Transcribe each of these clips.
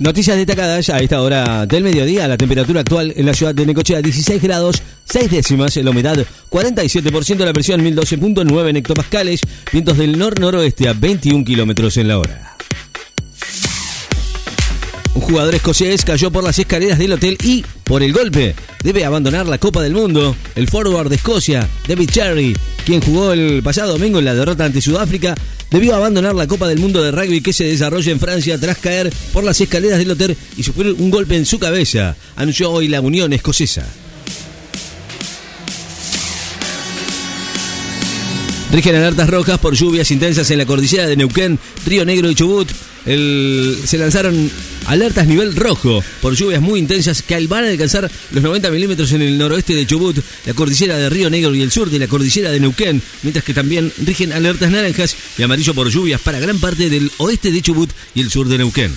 Noticias destacadas a esta hora del mediodía. La temperatura actual en la ciudad de Necochea 16 grados, 6 décimas. La humedad 47%. La presión 1012.9 en hectopascales. Vientos del nor-noroeste a 21 kilómetros en la hora. Un jugador escocés cayó por las escaleras del hotel y, por el golpe, debe abandonar la Copa del Mundo. El forward de Escocia, David Cherry, quien jugó el pasado domingo en la derrota ante Sudáfrica, debió abandonar la Copa del Mundo de Rugby que se desarrolla en Francia tras caer por las escaleras del hotel y sufrir un golpe en su cabeza, anunció hoy la Unión Escocesa. Rigen alertas rojas por lluvias intensas en la cordillera de Neuquén, Río Negro y Chubut. Se lanzaron alertas nivel rojo por lluvias muy intensas que van a alcanzar los 90 milímetros en el noroeste de Chubut, la cordillera de Río Negro y el sur de la cordillera de Neuquén, mientras que también rigen alertas naranjas y amarillo por lluvias para gran parte del oeste de Chubut y el sur de Neuquén.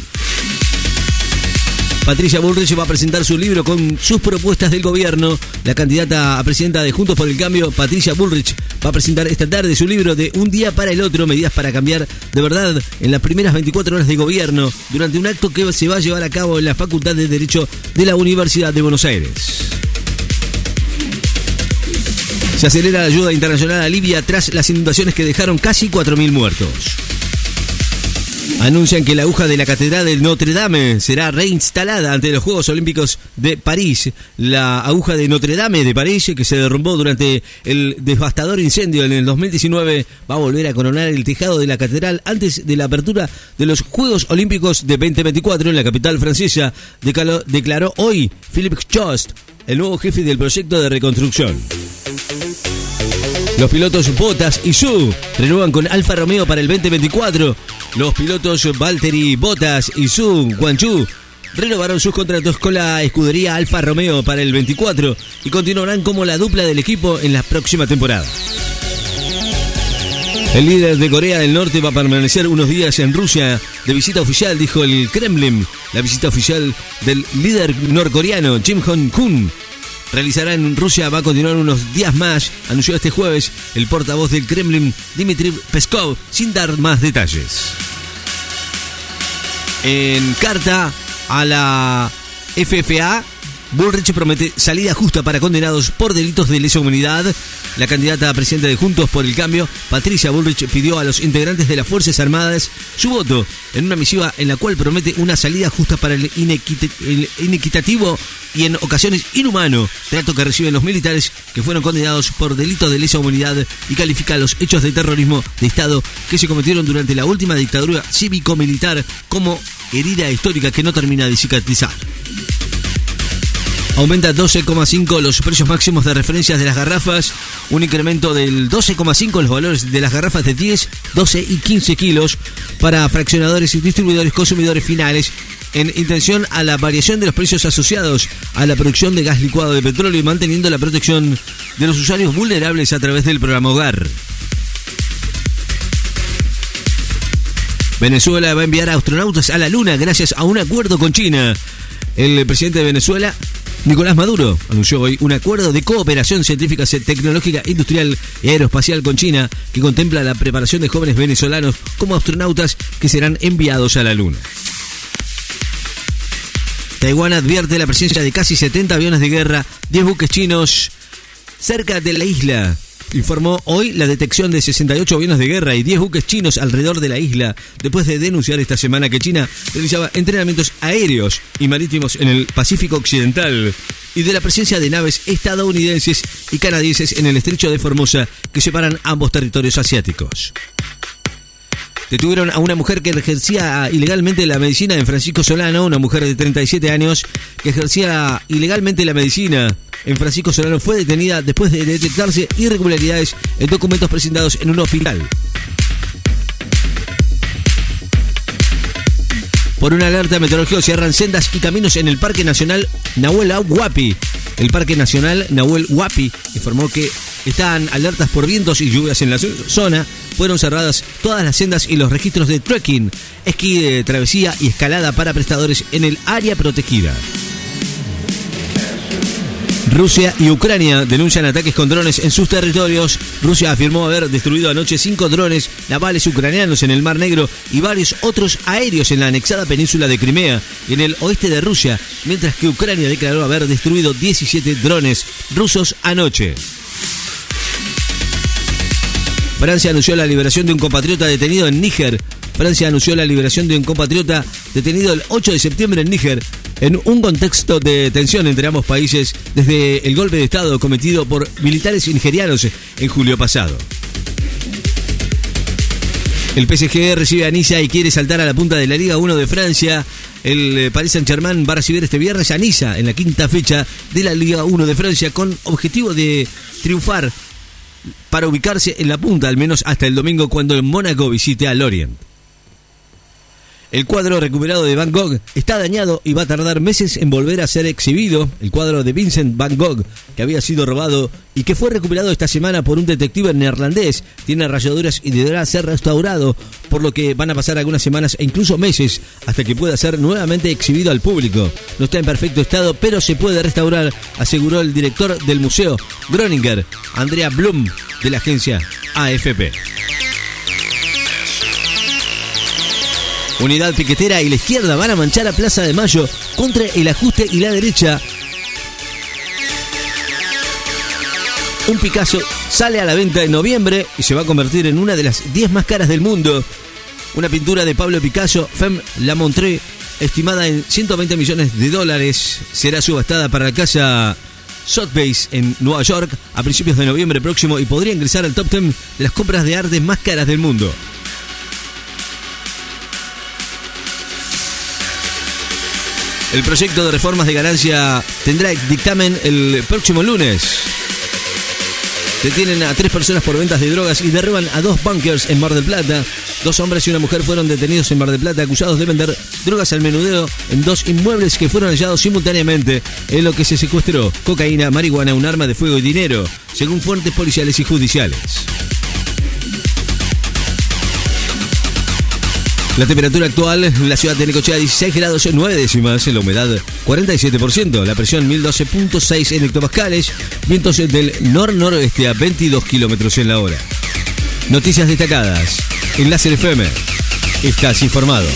Patricia Bullrich va a presentar su libro con sus propuestas del gobierno. La candidata a presidenta de Juntos por el Cambio, Patricia Bullrich, va a presentar esta tarde su libro de Un día para el otro, medidas para cambiar de verdad en las primeras 24 horas de gobierno, durante un acto que se va a llevar a cabo en la Facultad de Derecho de la Universidad de Buenos Aires. Se acelera la ayuda internacional a Libia tras las inundaciones que dejaron casi 4.000 muertos. Anuncian que la aguja de la Catedral de Notre Dame será reinstalada ante los Juegos Olímpicos de París. La aguja de Notre Dame de París, que se derrumbó durante el devastador incendio en el 2019, va a volver a coronar el tejado de la catedral antes de la apertura de los Juegos Olímpicos de 2024 en la capital francesa, declaró hoy Philippe Jost, el nuevo jefe del proyecto de reconstrucción. Los pilotos Bottas y Su renuevan con Alfa Romeo para el 2024. Los pilotos Valtteri Bottas y Su Guanchu renovaron sus contratos con la escudería Alfa Romeo para el 24 y continuarán como la dupla del equipo en la próxima temporada. El líder de Corea del Norte va a permanecer unos días en Rusia de visita oficial, dijo el Kremlin. La visita oficial del líder norcoreano Kim Jong-un realizará en Rusia va a continuar unos días más, anunció este jueves el portavoz del Kremlin, Dmitry Peskov, sin dar más detalles. En carta a la FFA, Bullrich promete salida justa para condenados por delitos de lesa humanidad. La candidata a presidenta de Juntos por el Cambio, Patricia Bullrich, pidió a los integrantes de las Fuerzas Armadas su voto en una misiva en la cual promete una salida justa para el, inequitativo y en ocasiones inhumano trato que reciben los militares que fueron condenados por delitos de lesa humanidad y califica los hechos de terrorismo de Estado que se cometieron durante la última dictadura cívico-militar como herida histórica que no termina de cicatrizar. Aumenta 12,5 los precios máximos de referencias de las garrafas, un incremento del 12,5 en los valores de las garrafas de 10, 12 y 15 kilos para fraccionadores y distribuidores consumidores finales en intención a la variación de los precios asociados a la producción de gas licuado de petróleo y manteniendo la protección de los usuarios vulnerables a través del programa Hogar. Venezuela va a enviar astronautas a la Luna gracias a un acuerdo con China. El presidente de Venezuela Nicolás Maduro anunció hoy un acuerdo de cooperación científica, tecnológica, industrial y aeroespacial con China que contempla la preparación de jóvenes venezolanos como astronautas que serán enviados a la Luna. Taiwán advierte la presencia de casi 70 aviones de guerra, 10 buques chinos cerca de la isla informó hoy la detección de 68 aviones de guerra y 10 buques chinos alrededor de la isla, después de denunciar esta semana que China realizaba entrenamientos aéreos y marítimos en el Pacífico Occidental y de la presencia de naves estadounidenses y canadienses en el estrecho de Formosa que separan ambos territorios asiáticos. Detuvieron a una mujer que ejercía ilegalmente la medicina en Francisco Solano, una mujer de 37 años que ejercía ilegalmente la medicina en Francisco Solano fue detenida después de detectarse irregularidades en documentos presentados en un hospital. Por una alerta meteorológica cierran sendas y caminos en el Parque Nacional Nahuel Huapi. El Parque Nacional Nahuel Huapi informó que están alertas por vientos y lluvias en la zona fueron cerradas todas las sendas y los registros de trekking, esquí de travesía y escalada para prestadores en el área protegida. Rusia y Ucrania denuncian ataques con drones en sus territorios. Rusia afirmó haber destruido anoche cinco drones navales ucranianos en el Mar Negro y varios otros aéreos en la anexada península de Crimea, en el oeste de Rusia, mientras que Ucrania declaró haber destruido 17 drones rusos anoche. Francia anunció la liberación de un compatriota detenido en Níger. Francia anunció la liberación de un compatriota detenido el 8 de septiembre en Níger en un contexto de tensión entre ambos países desde el golpe de Estado cometido por militares nigerianos en julio pasado. El PSG recibe a Niza y quiere saltar a la punta de la Liga 1 de Francia. El eh, Paris Saint-Germain va a recibir este viernes a Niza en la quinta fecha de la Liga 1 de Francia con objetivo de triunfar para ubicarse en la punta al menos hasta el domingo cuando el Mónaco visite a Lorient. El cuadro recuperado de Van Gogh está dañado y va a tardar meses en volver a ser exhibido. El cuadro de Vincent Van Gogh, que había sido robado y que fue recuperado esta semana por un detective neerlandés, tiene rayaduras y deberá ser restaurado, por lo que van a pasar algunas semanas e incluso meses hasta que pueda ser nuevamente exhibido al público. No está en perfecto estado, pero se puede restaurar, aseguró el director del museo, Groninger, Andrea Blum, de la agencia AFP. Unidad Piquetera y la izquierda van a manchar a Plaza de Mayo contra el ajuste y la derecha. Un Picasso sale a la venta en noviembre y se va a convertir en una de las 10 más caras del mundo. Una pintura de Pablo Picasso, Femme la Montré, estimada en 120 millones de dólares, será subastada para la casa Sotheby's en Nueva York a principios de noviembre próximo y podría ingresar al top 10 de las compras de arte más caras del mundo. El proyecto de reformas de ganancia tendrá dictamen el próximo lunes. Detienen a tres personas por ventas de drogas y derriban a dos bunkers en Mar del Plata. Dos hombres y una mujer fueron detenidos en Mar del Plata acusados de vender drogas al menudeo en dos inmuebles que fueron hallados simultáneamente en lo que se secuestró cocaína, marihuana, un arma de fuego y dinero, según fuentes policiales y judiciales. La temperatura actual en la ciudad de Necochea 16 grados 9 décimas, la humedad 47%, la presión 1012.6 en hectopascales, vientos del nor-noroeste a 22 kilómetros en la hora. Noticias destacadas. Enlace FM. Estás informado.